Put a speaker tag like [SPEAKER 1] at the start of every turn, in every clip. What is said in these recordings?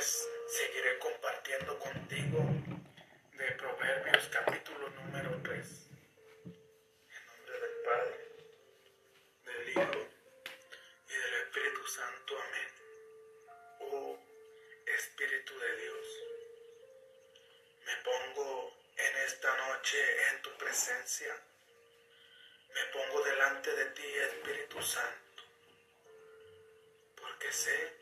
[SPEAKER 1] seguiré compartiendo contigo de Proverbios capítulo número 3. En nombre del Padre, del Hijo y del Espíritu Santo. Amén. Oh Espíritu de Dios, me pongo en esta noche en tu presencia. Me pongo delante de ti, Espíritu Santo, porque sé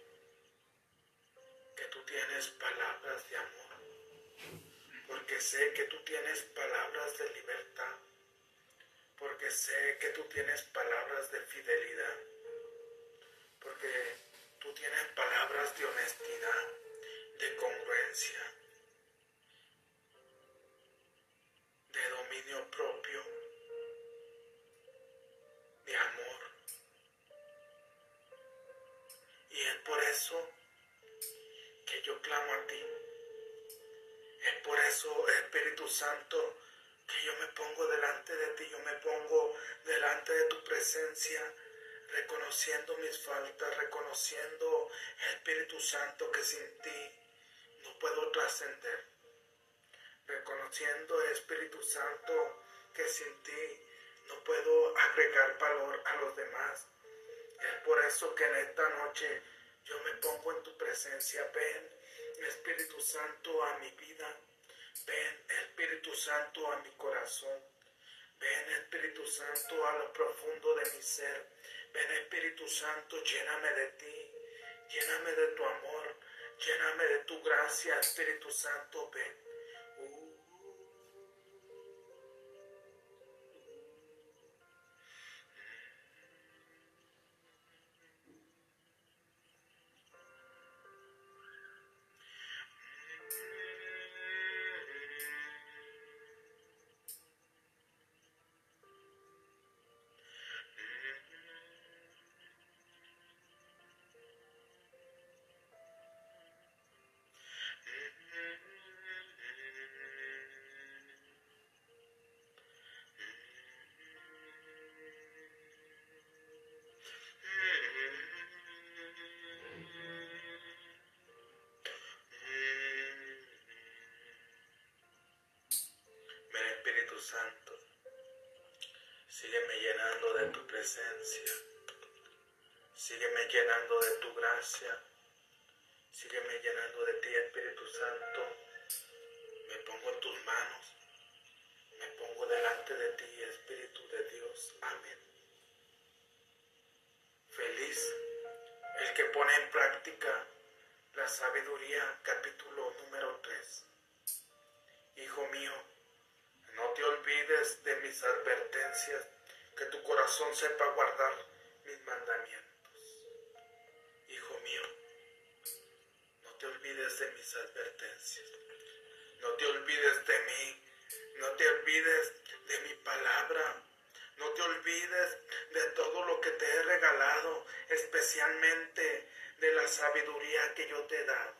[SPEAKER 1] tienes palabras de amor, porque sé que tú tienes palabras de libertad, porque sé que tú tienes palabras de fidelidad, porque tú tienes palabras de honestidad, de congruencia, de dominio propio, de amor. Y es por eso yo clamo a ti. Es por eso, Espíritu Santo, que yo me pongo delante de ti, yo me pongo delante de tu presencia, reconociendo mis faltas, reconociendo, Espíritu Santo, que sin ti no puedo trascender. Reconociendo, Espíritu Santo, que sin ti no puedo agregar valor a los demás. Es por eso que en esta noche yo me pongo en tu presencia. Ven, Espíritu Santo, a mi vida. Ven, Espíritu Santo, a mi corazón. Ven, Espíritu Santo, a lo profundo de mi ser. Ven, Espíritu Santo, lléname de ti. Lléname de tu amor. Lléname de tu gracia, Espíritu Santo. Ven. Presencia, sígueme llenando de tu gracia, corazón sepa guardar mis mandamientos. Hijo mío, no te olvides de mis advertencias. No te olvides de mí. No te olvides de mi palabra. No te olvides de todo lo que te he regalado, especialmente de la sabiduría que yo te he dado.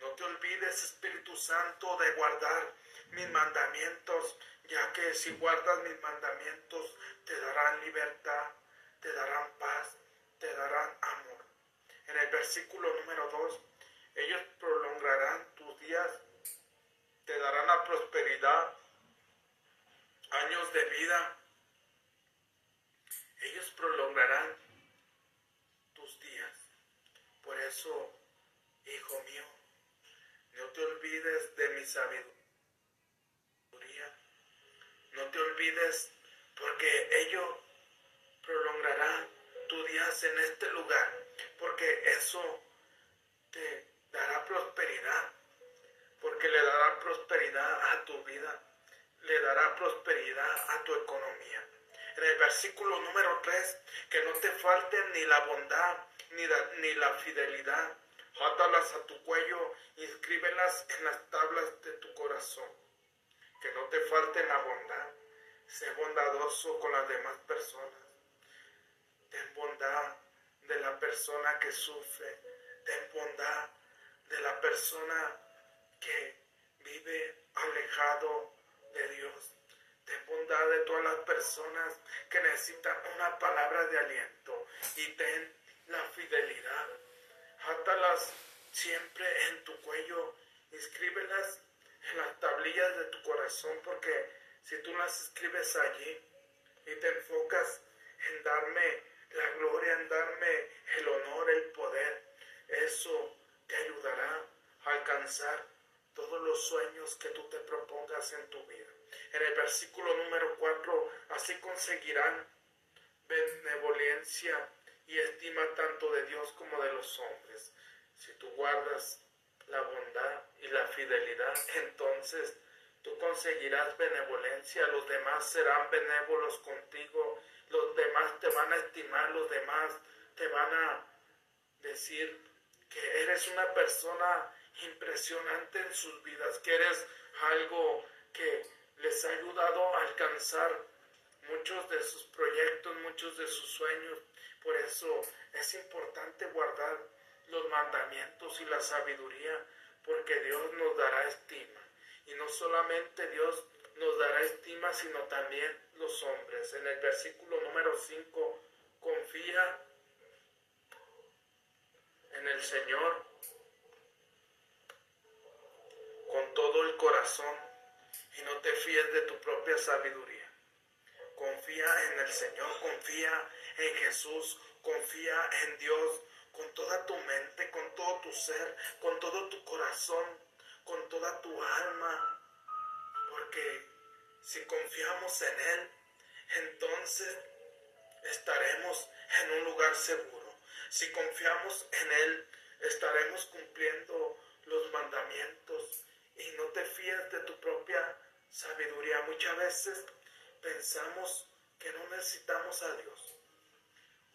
[SPEAKER 1] No te olvides, Espíritu Santo, de guardar mis mandamientos, ya que si guardas mis mandamientos te darán libertad, te darán paz, te darán amor. En el versículo número 2, ellos prolongarán tus días, te darán la prosperidad, años de vida. Ellos prolongarán tus días. Por eso, hijo mío, no te olvides de mi sabiduría no te olvides, porque ello prolongará tus días en este lugar, porque eso te dará prosperidad, porque le dará prosperidad a tu vida, le dará prosperidad a tu economía. En el versículo número 3, que no te falten ni la bondad ni la, fidelidad. Átalas a tu cuello y escríbelas en las tablas de tu corazón que no te falte la bondad. Sé bondadoso con las demás personas. Ten bondad de la persona que sufre. Ten bondad de la persona que vive alejado de Dios. Ten bondad de todas las personas que necesitan una palabra de aliento. Y ten la fidelidad. Átalas siempre en tu cuello, inscríbelas en las tablillas de tu corazón, porque si tú las escribes allí y te enfocas en darme la gloria, en darme el honor, el poder, eso te ayudará a alcanzar todos los sueños que tú te propongas en tu vida. En el versículo número 4, así conseguirán benevolencia y estima tanto de Dios como de los hombres. Si tú guardas la bondad y la fidelidad, entonces tú conseguirás benevolencia, los demás serán benévolos contigo, los demás te van a estimar, los demás te van a decir que eres una persona impresionante en sus vidas, que eres algo que les ha ayudado a alcanzar muchos de sus proyectos, muchos de sus sueños. Por eso es importante guardar los mandamientos y la sabiduría, porque Dios nos dará estima. Y no solamente Dios nos dará estima, sino también los hombres. En el versículo número 5, confía en el Señor con todo el corazón y no te fíes de tu propia sabiduría. Confía en el Señor, confía en Jesús, confía en Dios con toda tu mente, con todo tu ser, con todo tu corazón, con toda tu alma. Porque si confiamos en Él, entonces estaremos en un lugar seguro. Si confiamos en Él, estaremos cumpliendo los mandamientos y no te fíes de tu propia sabiduría. Muchas veces pensamos que no necesitamos a Dios.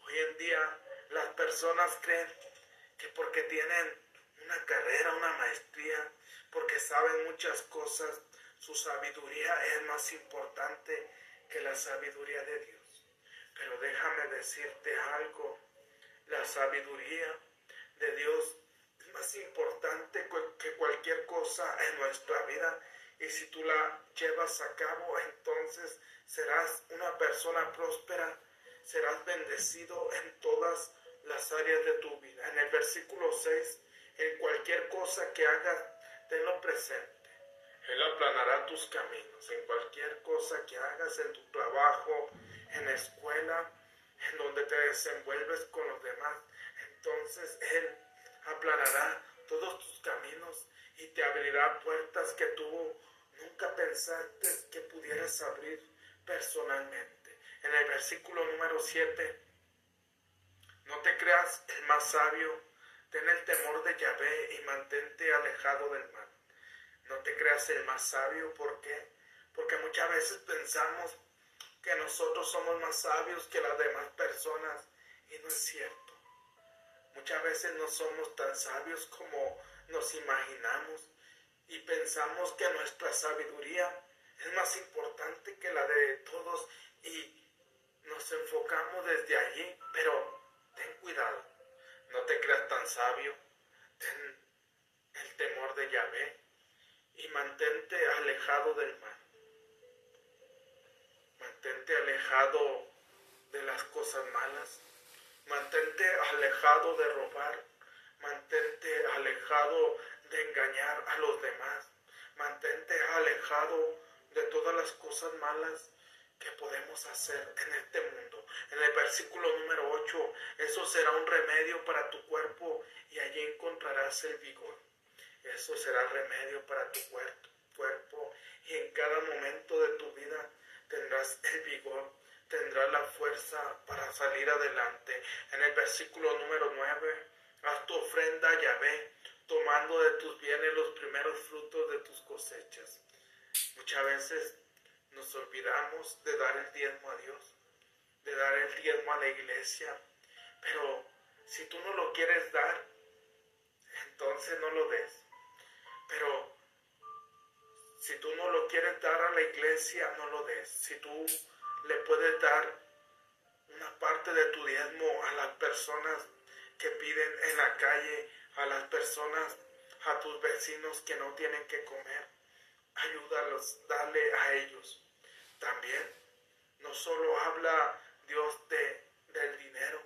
[SPEAKER 1] Hoy en día las personas creen que porque tienen una carrera, una maestría, porque saben muchas cosas, su sabiduría es más importante que la sabiduría de Dios. Pero déjame decirte algo, la sabiduría de Dios es más importante que cualquier cosa en nuestra vida y si tú la llevas a cabo, entonces serás una persona próspera, serás bendecido en todas las áreas de tu vida. En el versículo 6, en cualquier cosa que hagas, tenlo presente. Él aplanará tus caminos. En cualquier cosa que hagas en tu trabajo, en la escuela, en donde te desenvuelves con los demás, entonces Él aplanará todos tus caminos y te abrirá puertas que tú nunca pensaste que pudieras abrir personalmente. En el versículo número 7, no te creas el más sabio, ten el temor de Yahvé y mantente alejado del mal. No te creas el más sabio, ¿por qué? Porque muchas veces pensamos que nosotros somos más sabios que las demás personas y no es cierto. Muchas veces no somos tan sabios como nos imaginamos y pensamos que nuestra sabiduría es más importante que la de todos y nos enfocamos desde allí, pero ten cuidado, no te creas tan sabio, ten el temor de Yahvé y mantente alejado del mal, mantente alejado de las cosas malas, mantente alejado de robar, mantente alejado de engañar a los demás. Mantente alejado de todas las cosas malas que podemos hacer en este mundo. En el versículo número 8, eso será un remedio para tu cuerpo y allí encontrarás el vigor. Eso será remedio para tu cuerpo, y en cada momento de tu vida tendrás el vigor, tendrás la fuerza para salir adelante. En el versículo número 9, haz tu ofrenda a Yahvé tomando de tus bienes los primeros frutos de tus cosechas. Muchas veces nos olvidamos de dar el diezmo a Dios, de dar el diezmo a la iglesia, pero si tú no lo quieres dar, entonces no lo des. Pero si tú no lo quieres dar a la iglesia, no lo des. Si tú le puedes dar una parte de tu diezmo a las personas que piden en la calle, a las personas, a tus vecinos que no tienen que comer. Ayúdalos, dale a ellos. También no solo habla Dios de, del dinero,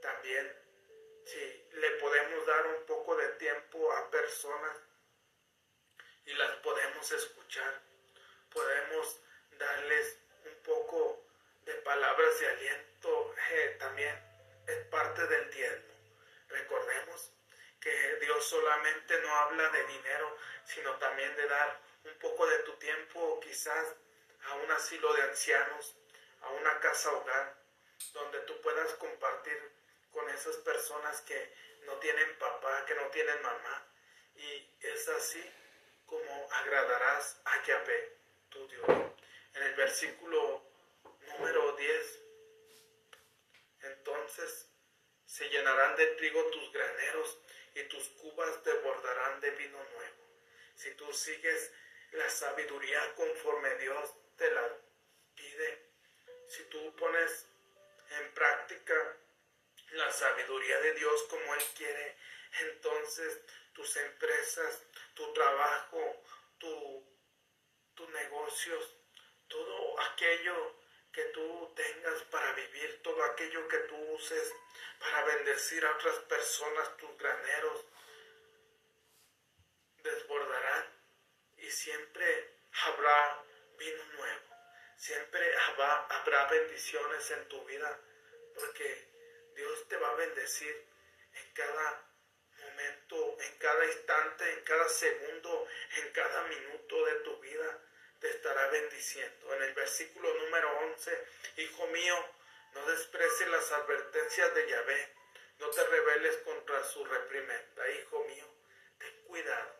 [SPEAKER 1] también si le podemos dar un poco de tiempo a personas y las podemos escuchar, podemos darles un poco de palabras de aliento, eh, también es parte del diezmo. Recordemos que Dios solamente no habla de dinero, sino también de dar un poco de tu tiempo, quizás a un asilo de ancianos, a una casa hogar, donde tú puedas compartir con esas personas que no tienen papá, que no tienen mamá. Y es así como agradarás a Yahvé, tu Dios. En el versículo número 10, entonces se llenarán de trigo tus graneros y tus cubas desbordarán de vino nuevo. Si tú sigues la sabiduría conforme Dios te la pide, si tú pones en práctica la sabiduría de Dios como Él quiere, entonces tus empresas, tu trabajo, tus negocios, todo aquello que tú tengas para vivir, todo aquello que tú uses para bendecir a otras personas, tus graneros, desbordarán y siempre habrá vino nuevo, siempre habrá, habrá bendiciones en tu vida, porque Dios te va a bendecir en cada momento, en cada instante, en cada segundo, en cada minuto de tu vida te estará bendiciendo. En el versículo número 11, Hijo mío, no desprecies las advertencias de Yahvé, no te rebeles contra su reprimenda. Hijo mío, ten cuidado,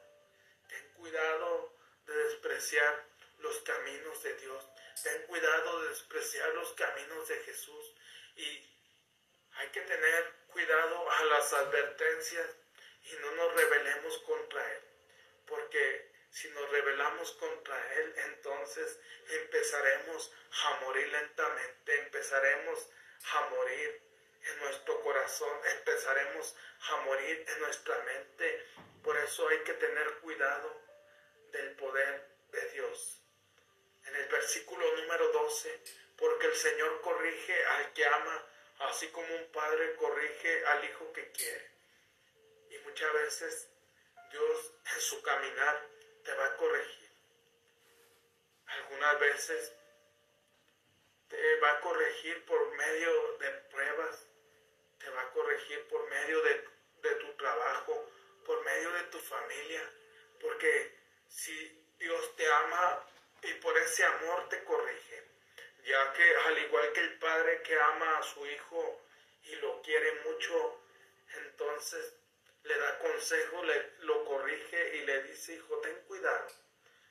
[SPEAKER 1] ten cuidado de despreciar los caminos de Dios, ten cuidado de despreciar los caminos de Jesús. Y hay que tener cuidado a las advertencias y no nos rebelemos contra Él, porque si nos rebelamos contra Él, entonces empezaremos a morir lentamente, empezaremos a morir en nuestro corazón, empezaremos a morir en nuestra mente. Por eso hay que tener cuidado del poder de Dios. En el versículo número 12, porque el Señor corrige al que ama, así como un padre corrige al hijo que quiere. Y muchas veces Dios en su caminar te va a corregir. Algunas veces te va a corregir por medio de pruebas, te va a corregir por medio de, de tu trabajo, por medio de tu familia, porque si Dios te ama y por ese amor te corrige, ya que al igual que el padre que ama a su hijo y lo quiere mucho, entonces le da consejo, le, lo corrige y le dice, hijo, ten cuidado,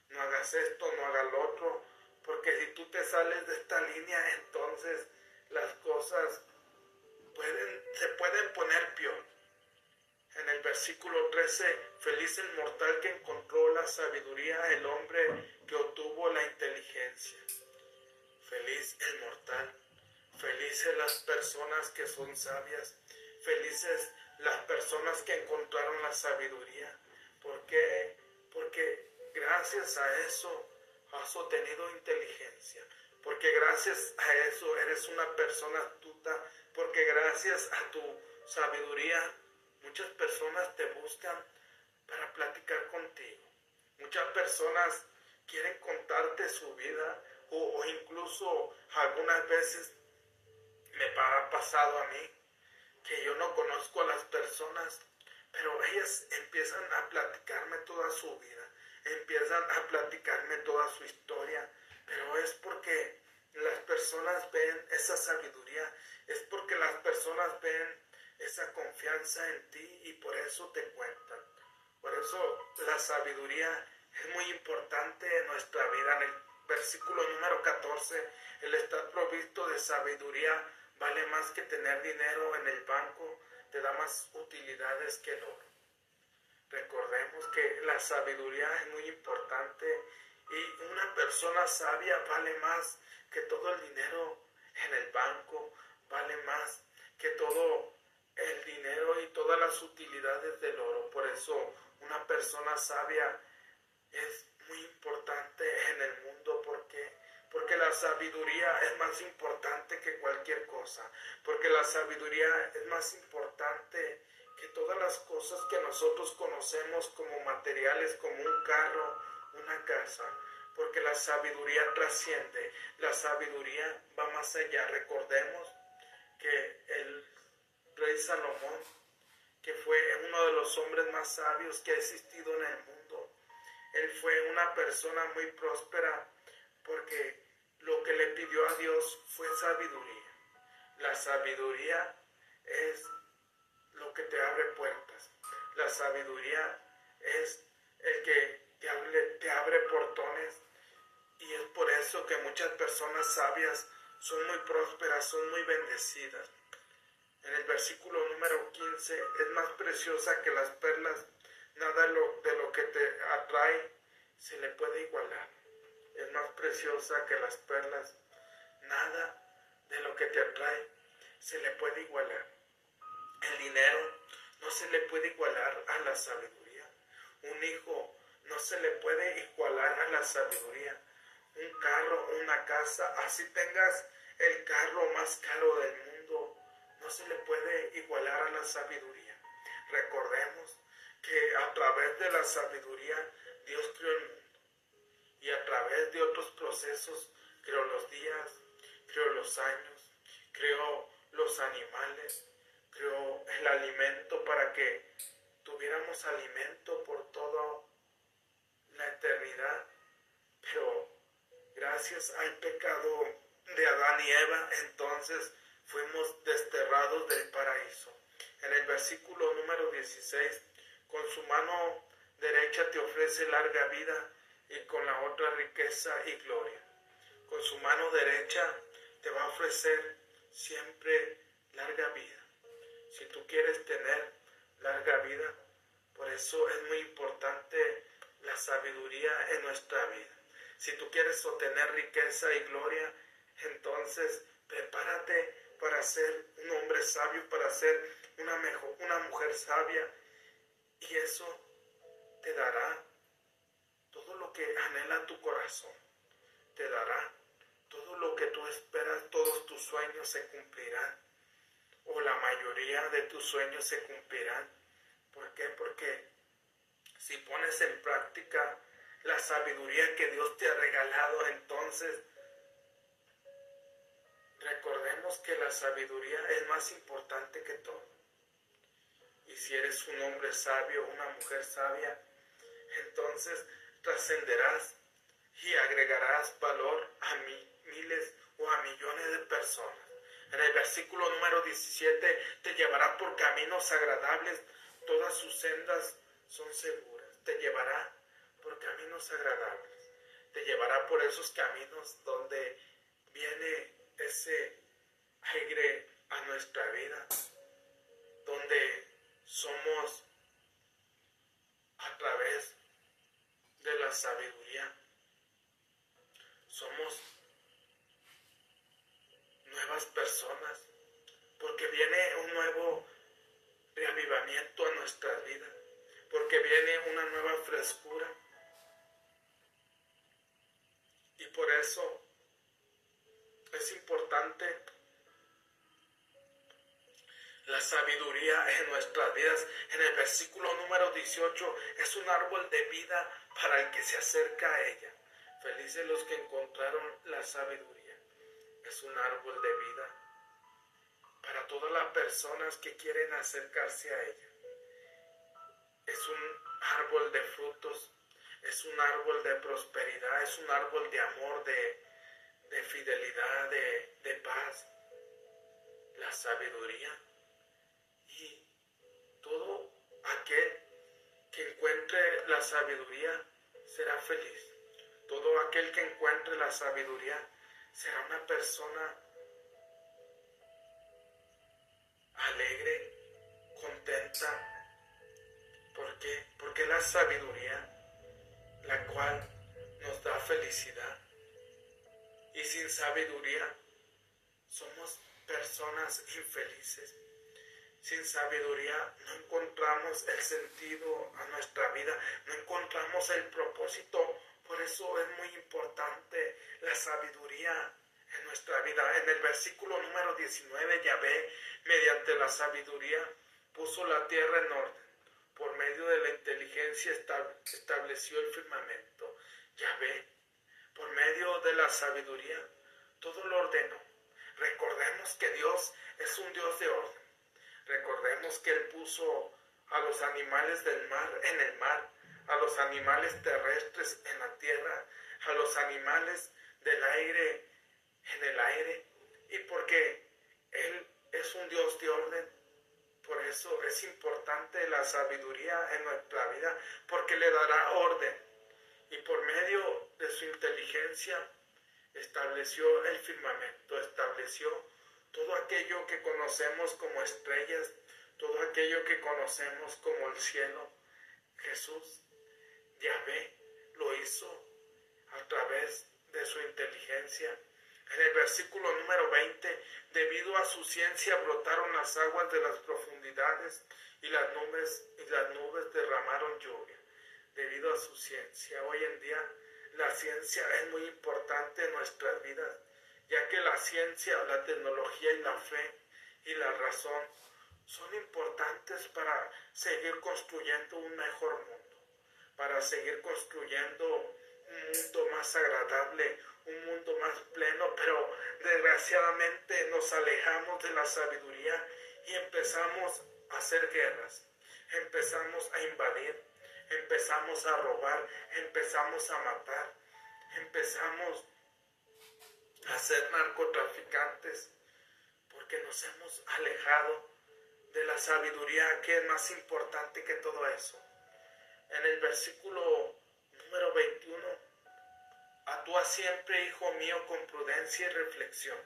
[SPEAKER 1] no hagas esto, no hagas lo otro, porque si tú te sales de esta línea, entonces las cosas pueden, se pueden poner peor. En el versículo 13, feliz el mortal que encontró la sabiduría, el hombre que obtuvo la inteligencia. Feliz el mortal, felices las personas que son sabias, felices las personas que encontraron la sabiduría. ¿Por qué? Porque gracias a eso has obtenido inteligencia. Porque gracias a eso eres una persona astuta. Porque gracias a tu sabiduría muchas personas te buscan para platicar contigo. Muchas personas quieren contarte su vida o, incluso algunas veces me ha pasado a mí que yo no conozco a las personas, pero ellas empiezan a platicarme toda su vida, empiezan a platicarme toda su historia, pero es porque las personas ven esa sabiduría, es porque las personas ven esa confianza en ti y por eso te cuentan. Por eso la sabiduría es muy importante en nuestra vida. En el versículo número 14, el estar provisto de sabiduría vale más que tener dinero en el banco, te da más utilidades que el oro. Recordemos que la sabiduría es muy importante y una persona sabia vale más que todo el dinero en el banco, vale más que todo el dinero y todas las utilidades del oro. Por eso una persona sabia es muy importante en el mundo porque porque la sabiduría es más importante que cualquier cosa, porque la sabiduría es más importante que todas las cosas que nosotros conocemos como materiales, como un carro, una casa, porque la sabiduría trasciende, la sabiduría va más allá. Recordemos que el rey Salomón, que fue uno de los hombres más sabios que ha existido en el mundo, él fue una persona muy próspera porque lo que le pidió a Dios fue sabiduría. La sabiduría es lo que te abre puertas. La sabiduría es el que te abre, abre portones. Y es por eso que muchas personas sabias son muy prósperas, son muy bendecidas. En el versículo número 15, es más preciosa que las perlas, nada de lo que te atrae se le puede igualar. Es más preciosa que las perlas, nada de lo que te atrae se le puede igualar. El dinero no se le puede igualar a la sabiduría. Un hijo no se le puede igualar a la sabiduría. Un carro, una casa, así tengas el carro más caro del mundo, no se le puede igualar a la sabiduría. Recordemos que a través de la sabiduría Dios creó el mundo y a través de otros procesos creó los días, creó los años, creó los animales, creó el alimento para que tuviéramos alimento por toda la eternidad. Pero gracias al pecado de Adán y Eva, entonces fuimos desterrados del paraíso. En el versículo número 16, con su mano derecha te ofrece larga vida y con la otra riqueza y gloria. Con su mano derecha te va a ofrecer siempre larga vida. Si tú quieres tener larga vida, por eso es muy importante la sabiduría en nuestra vida. Si tú quieres obtener riqueza y gloria, entonces prepárate para ser un hombre sabio, para ser una, mejor, una mujer sabia. Y eso te dará todo lo que anhela tu corazón. Te dará todo lo que tú esperas, todos tus sueños se cumplirán. O la mayoría de tus sueños se cumplirán. ¿Por qué? Porque si pones en práctica la sabiduría que Dios te ha regalado, entonces recordemos que la sabiduría es más importante que todo. Y si eres un hombre sabio, una mujer sabia, entonces trascenderás y agregarás valor a miles o a millones de personas. En el versículo número 17, te llevará por caminos agradables, todas sus sendas son seguras. Te llevará por caminos agradables. Te llevará por esos caminos donde viene ese aire a nuestra vida, donde somos a través de la sabiduría, somos nuevas personas, porque viene un nuevo reavivamiento a nuestras vidas, porque viene una nueva frescura. Y por eso es importante la sabiduría en nuestras vidas. En el versículo número 18 es un árbol de vida para el que se acerca a ella. Felices los que encontraron la sabiduría. Es un árbol de vida para todas las personas que quieren acercarse a ella. Es un árbol de frutos, es un árbol de prosperidad, es un árbol de amor, de, de fidelidad, de, de paz. La sabiduría y todo aquel que encuentre la sabiduría será feliz. Todo aquel que encuentre la sabiduría será una persona alegre, contenta. ¿Por qué? Porque la sabiduría, la cual nos da felicidad. Y sin sabiduría somos personas infelices. Sin sabiduría no encontramos el sentido a nuestra vida, no encontramos el propósito. Por eso es muy importante la sabiduría en nuestra vida. En el versículo número 19, Yahvé, mediante la sabiduría, puso la tierra en orden. Por medio de la inteligencia estableció el firmamento. Ya ve, por medio de la sabiduría, todo lo ordenó. Recordemos que Dios es un Dios de orden. Recordemos que Él puso a los animales del mar en el mar, a los animales terrestres en la tierra, a los animales del aire en el aire. Y porque Él es un Dios de orden, por eso es importante la sabiduría en nuestra vida, porque le dará orden. Y por medio de su inteligencia estableció el firmamento, estableció todo aquello que conocemos como estrellas, todo aquello que conocemos como el cielo. Jesús, Yahvé, lo hizo a través de su inteligencia. En el versículo número 20, debido a su ciencia brotaron las aguas de las profundidades y las nubes y las nubes derramaron lluvia. Debido a su ciencia, hoy en día la ciencia es muy importante en nuestras vidas, ya que la ciencia, la tecnología y la fe y la razón son importantes para seguir construyendo un mejor mundo, para seguir construyendo un mundo más agradable, un mundo más pleno, pero desgraciadamente nos alejamos de la sabiduría y empezamos a hacer guerras, empezamos a invadir, empezamos a robar, empezamos a matar, empezamos a ser narcotraficantes, porque nos hemos alejado de la sabiduría que es más importante que todo eso. En el versículo número 21, actúa siempre, hijo mío, con prudencia y reflexión.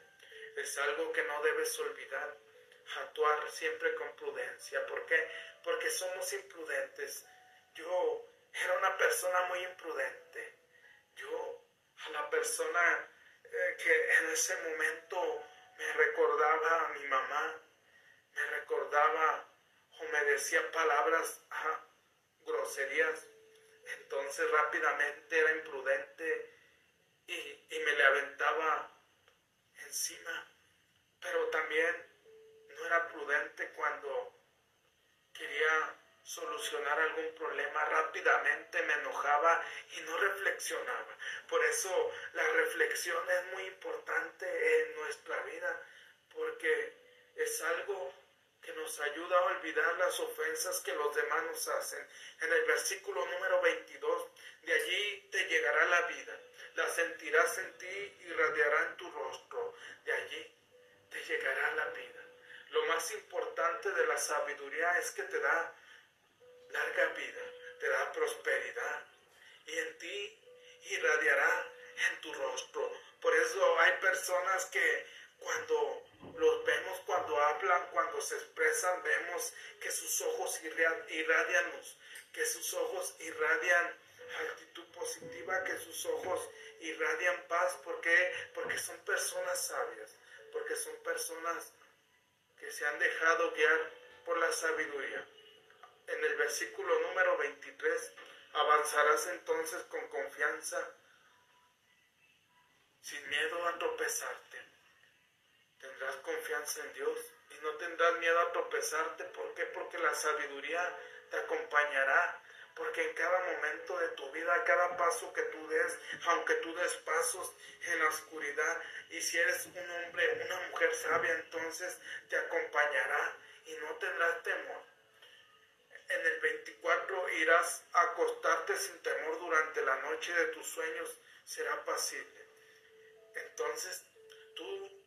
[SPEAKER 1] Es algo que no debes olvidar. Actuar siempre con prudencia. ¿Por qué? Porque somos imprudentes yo era una persona muy imprudente. Yo, a la persona eh, que en ese momento me recordaba a mi mamá, me recordaba o me decía palabras groserías, entonces rápidamente era imprudente y, y me le aventaba encima. Pero también no era prudente cuando quería solucionar algún problema rápidamente, me enojaba y no reflexionaba. Por eso la reflexión es muy importante en nuestra vida, porque es algo que nos ayuda a olvidar las ofensas que los demás nos hacen. En el versículo número 22, de allí te llegará la vida, la sentirás en ti y radiará en tu rostro, de allí te llegará la vida. Lo más importante de la sabiduría es que te da larga vida, te da prosperidad y en ti irradiará en tu rostro. Por eso hay personas que cuando los vemos, cuando hablan, cuando se expresan, vemos que sus ojos irradian luz, que sus ojos irradian actitud positiva, que sus ojos irradian paz. ¿Por qué? Porque son personas sabias, porque son personas que se han dejado guiar por la sabiduría en el versículo número 23, avanzarás entonces con confianza, sin miedo a tropezarte. Tendrás confianza en Dios y no tendrás miedo a tropezarte. ¿Por qué? Porque la sabiduría te acompañará. Porque en cada momento de tu vida, cada paso que tú des, aunque tú des pasos en la oscuridad, y si eres un hombre, una mujer sabia, entonces te acompañará y no tendrás temor en el 24 irás a acostarte sin temor durante la noche de tus sueños, será pasible. Entonces tú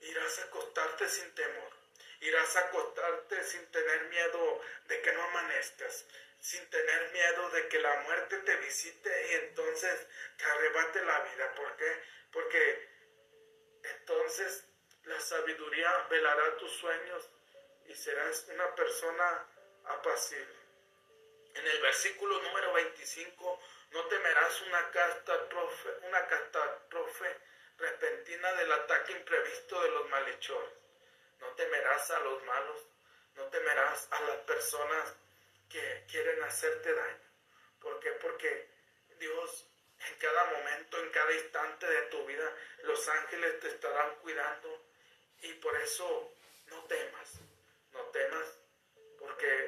[SPEAKER 1] irás a acostarte sin temor, irás a acostarte sin tener miedo de que no amanezcas, sin tener miedo de que la muerte te visite y entonces te arrebate la vida. ¿Por qué? Porque entonces la sabiduría velará tus sueños y serás una persona apacible. En el versículo número 25, no temerás una catástrofe, una catástrofe repentina del ataque imprevisto de los malhechores. No temerás a los malos, no temerás a las personas que quieren hacerte daño. ¿Por qué? Porque Dios en cada momento, en cada instante de tu vida, los ángeles te estarán cuidando y por eso no temas, no temas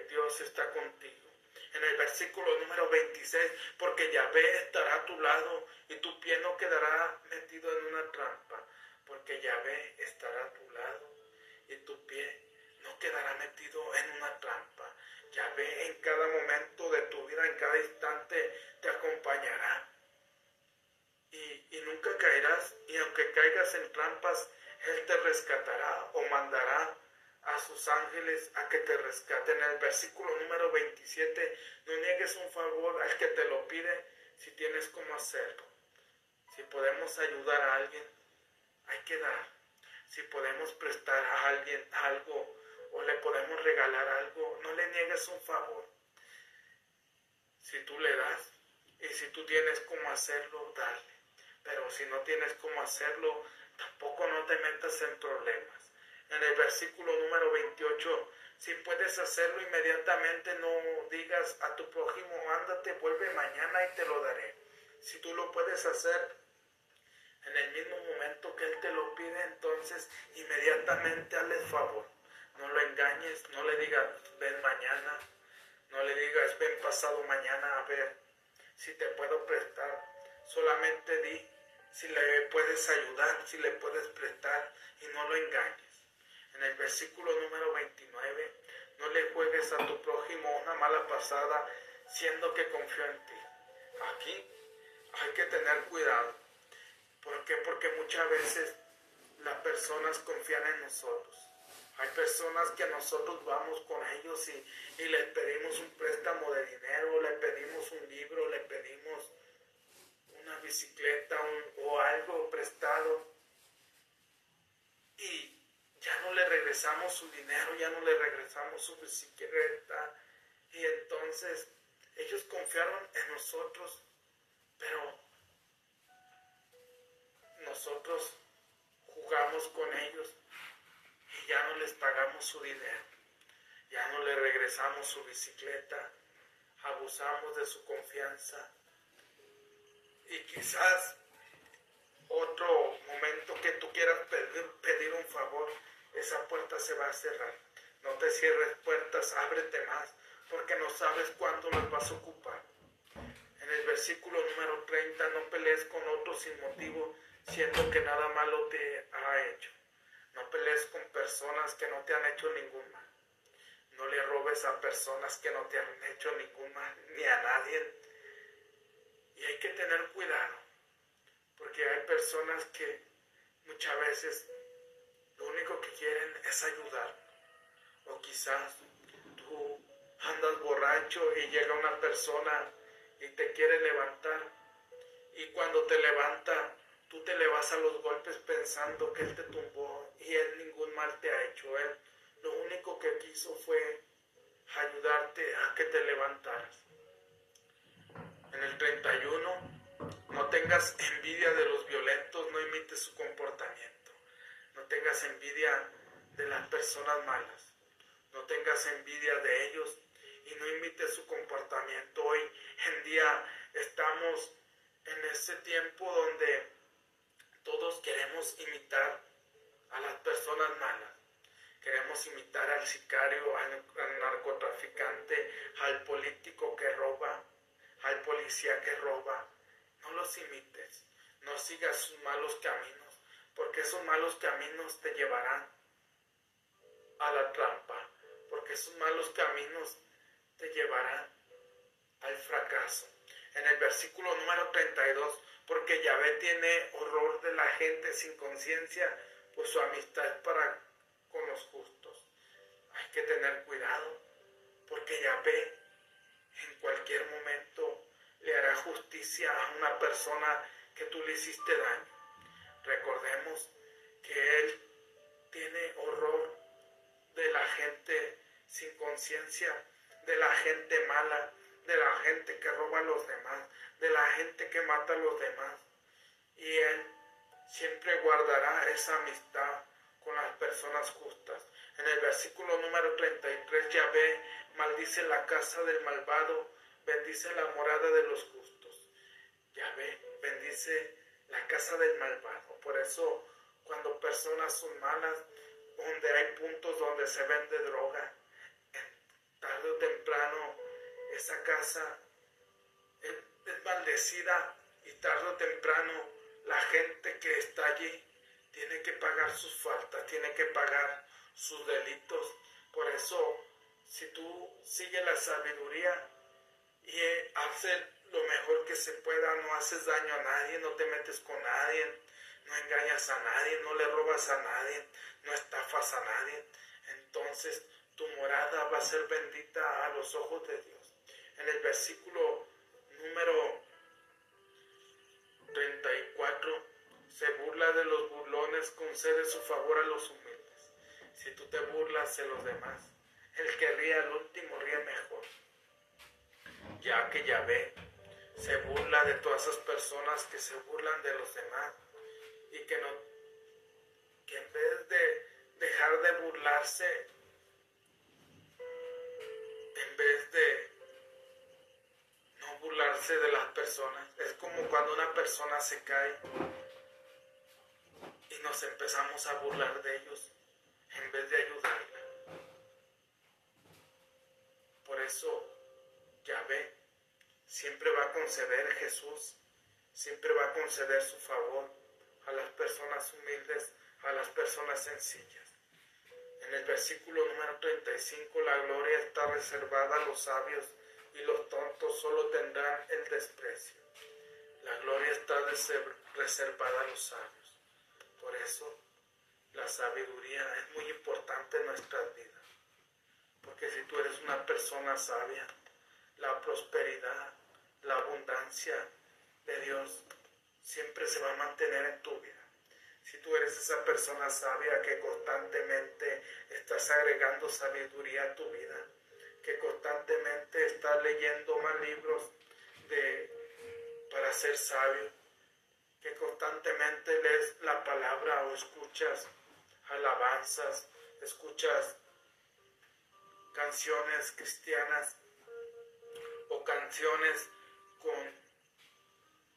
[SPEAKER 1] Dios está contigo. En el versículo número 26, porque Yahvé estará a tu lado y tu pie no quedará metido en una trampa, porque Yahvé estará a tu lado y tu pie no quedará metido en una trampa. Yahvé en cada momento de tu vida, en cada instante, te acompañará. Y, y nunca caerás, y aunque caigas en trampas, Él te rescatará o mandará a sus ángeles a que te rescaten. En el versículo número 27, no niegues un favor al que te lo pide si tienes cómo hacerlo. Si podemos ayudar a alguien, hay que dar. Si podemos prestar a alguien algo o le podemos regalar algo, no le niegues un favor. Si tú le das y si tú tienes cómo hacerlo, dale. Pero si no tienes cómo hacerlo, tampoco no te metas en problemas en el versículo número 28, si puedes hacerlo inmediatamente, no digas a tu prójimo, ándate, vuelve mañana y te lo daré. Si tú lo puedes hacer en el mismo momento que Él te lo pide, entonces inmediatamente hazle favor. No lo engañes, no le digas, ven mañana, no le digas, ven pasado mañana a ver si te puedo prestar. Solamente di si le puedes ayudar, si le puedes prestar y no lo engañes. En el versículo número 29, no le juegues a tu prójimo una mala pasada, siendo que confío en ti. Aquí hay que tener cuidado. ¿Por qué? Porque muchas veces las personas confían en nosotros. Hay personas que nosotros vamos con ellos y, les pedimos un préstamo de dinero, le pedimos un libro, le pedimos una bicicleta o algo prestado. Y ya no le regresamos su dinero, ya no le regresamos su bicicleta. Y entonces ellos confiaron en nosotros, pero nosotros jugamos con ellos y ya no les pagamos su dinero, ya no le regresamos su bicicleta, abusamos de su confianza y quizás otro momento que tú quieras pedir, un favor, esa puerta se va a cerrar. No te cierres puertas, ábrete más, porque no sabes cuándo las vas a ocupar. En el versículo número 30, no pelees con otros sin motivo, siendo que nada malo te ha hecho. No pelees con personas que no te han hecho ningún mal. No le robes a personas que no te han hecho ningún mal, ni a nadie. Y hay que tener cuidado, porque hay personas que muchas veces lo único que quieren es ayudar. O quizás tú andas borracho y llega una persona y te quiere levantar. Y cuando te levanta, tú te le vas a los golpes pensando que él te tumbó y él ningún mal te ha hecho. Él lo único que quiso fue ayudarte a que te levantaras. En el 31, no tengas envidia de los violentos, no imites su comportamiento. Tengas envidia de las personas malas. No tengas envidia de ellos y no imites su comportamiento. Hoy en día estamos en ese tiempo donde todos queremos imitar a las personas malas. Queremos imitar al sicario, al, narcotraficante, al político que roba, al policía que roba. No los imites, no sigas sus malos caminos porque esos malos caminos te llevarán a la trampa, porque esos malos caminos te llevarán al fracaso. En el versículo número 32, porque Yahvé tiene horror de la gente sin conciencia, pues su amistad es para con los justos. Hay que tener cuidado, porque Yahvé en cualquier momento le hará justicia a una persona que tú le hiciste daño. Recordemos que Él tiene horror de la gente sin conciencia, de la gente mala, de la gente que roba a los demás, de la gente que mata a los demás. Y Él siempre guardará esa amistad con las personas justas. En el versículo número 33, Yahvé maldice la casa del malvado, bendice la morada de los justos. Yahvé bendice la casa del malvado. Por eso, cuando personas son malas, donde hay puntos donde se vende droga, tarde o temprano esa casa es maldecida y tarde o temprano la gente que está allí tiene que pagar sus faltas, tiene que pagar sus delitos. Por eso, si tú sigues la sabiduría y haces lo mejor que se pueda, no haces daño a nadie, no te metes con nadie, no engañas a nadie, no le robas a nadie, no estafas a nadie, entonces tu morada va a ser bendita a los ojos de Dios. En el versículo número 34 se burla de los burlones, concede su favor a los humildes. Si tú te burlas de los demás, el que ríe al último ríe mejor. Ya que Yahvé se burla de todas esas personas que se burlan de los demás y que no que en vez de dejar de burlarse en vez de no burlarse de las personas es como cuando una persona se cae y nos empezamos a burlar de ellos en vez de ayudarla. Por eso Yahvé siempre va a conceder Jesús, siempre va a conceder su favor a las personas humildes, a las personas sencillas. En el versículo número 35, la gloria está reservada a los sabios y los tontos solo tendrán el desprecio. La gloria está reservada a los sabios. Por eso la sabiduría es muy importante en nuestras vidas. Porque si tú eres una persona sabia, la prosperidad, la abundancia de Dios siempre se va a mantener en tu vida. Si tú eres esa persona sabia que constantemente estás agregando sabiduría a tu vida, que constantemente estás leyendo más libros de, para ser sabio, que constantemente lees la palabra o escuchas alabanzas, escuchas canciones cristianas o canciones con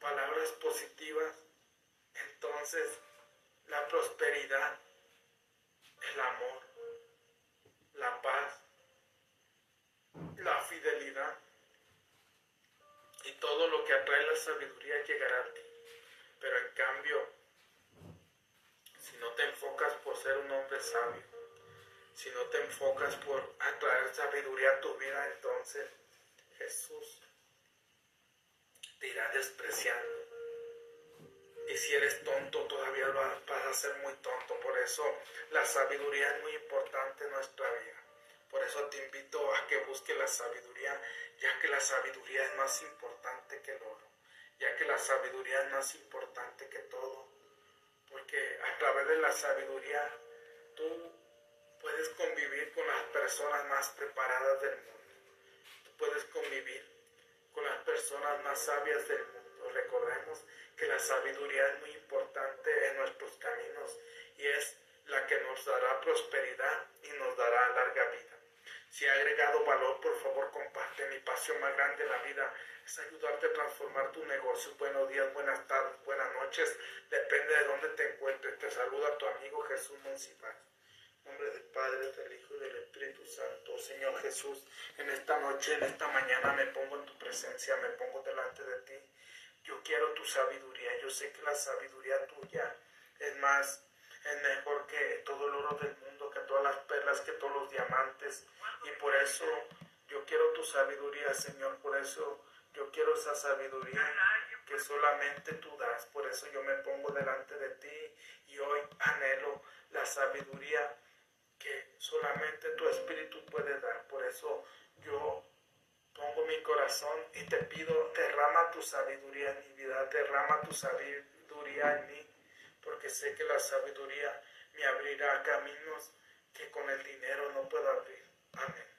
[SPEAKER 1] palabras positivas, entonces la prosperidad, el amor, la paz, la fidelidad y todo lo que atrae la sabiduría llegará a ti. Pero en cambio, si no te enfocas por ser un hombre sabio, si no te enfocas por atraer sabiduría a tu vida, entonces Jesús te irá despreciando. Y si eres tonto, todavía vas a ser muy tonto. Por eso la sabiduría es muy importante en nuestra vida. Por eso te invito a que busques la sabiduría, ya que la sabiduría es más importante que el oro ya que la sabiduría es más importante que todo, porque a través de la sabiduría tú puedes convivir con las personas más preparadas del mundo, tú puedes convivir con las personas más sabias del mundo. Recordemos que la sabiduría es muy importante en nuestros caminos y es la que nos dará prosperidad y nos dará larga vida. Si ha agregado valor, por favor comparte. Mi pasión más grande en la vida es ayudarte a transformar tu negocio. Buenos días, buenas tardes, buenas noches. Depende de dónde te encuentres. Te saluda tu amigo Jesús Monsiváis. Nombre del Padre, del Hijo y del Espíritu Santo. Señor Jesús, en esta noche, en esta mañana me pongo en tu presencia, me pongo delante de ti. Yo quiero tu sabiduría. Yo sé que la sabiduría tuya es más, es mejor que todo el oro del mundo, que todas las perlas, que todos los diamantes y por eso yo quiero tu sabiduría, Señor. Por eso yo quiero esa sabiduría que solamente tú das. Por eso yo me pongo delante de ti y hoy anhelo la sabiduría que solamente tu espíritu puede dar. Por eso yo pongo mi corazón y te pido, derrama tu sabiduría en mi vida, derrama tu sabiduría en mí, porque sé que la sabiduría me abrirá caminos que con el dinero no puedo abrir. Amén.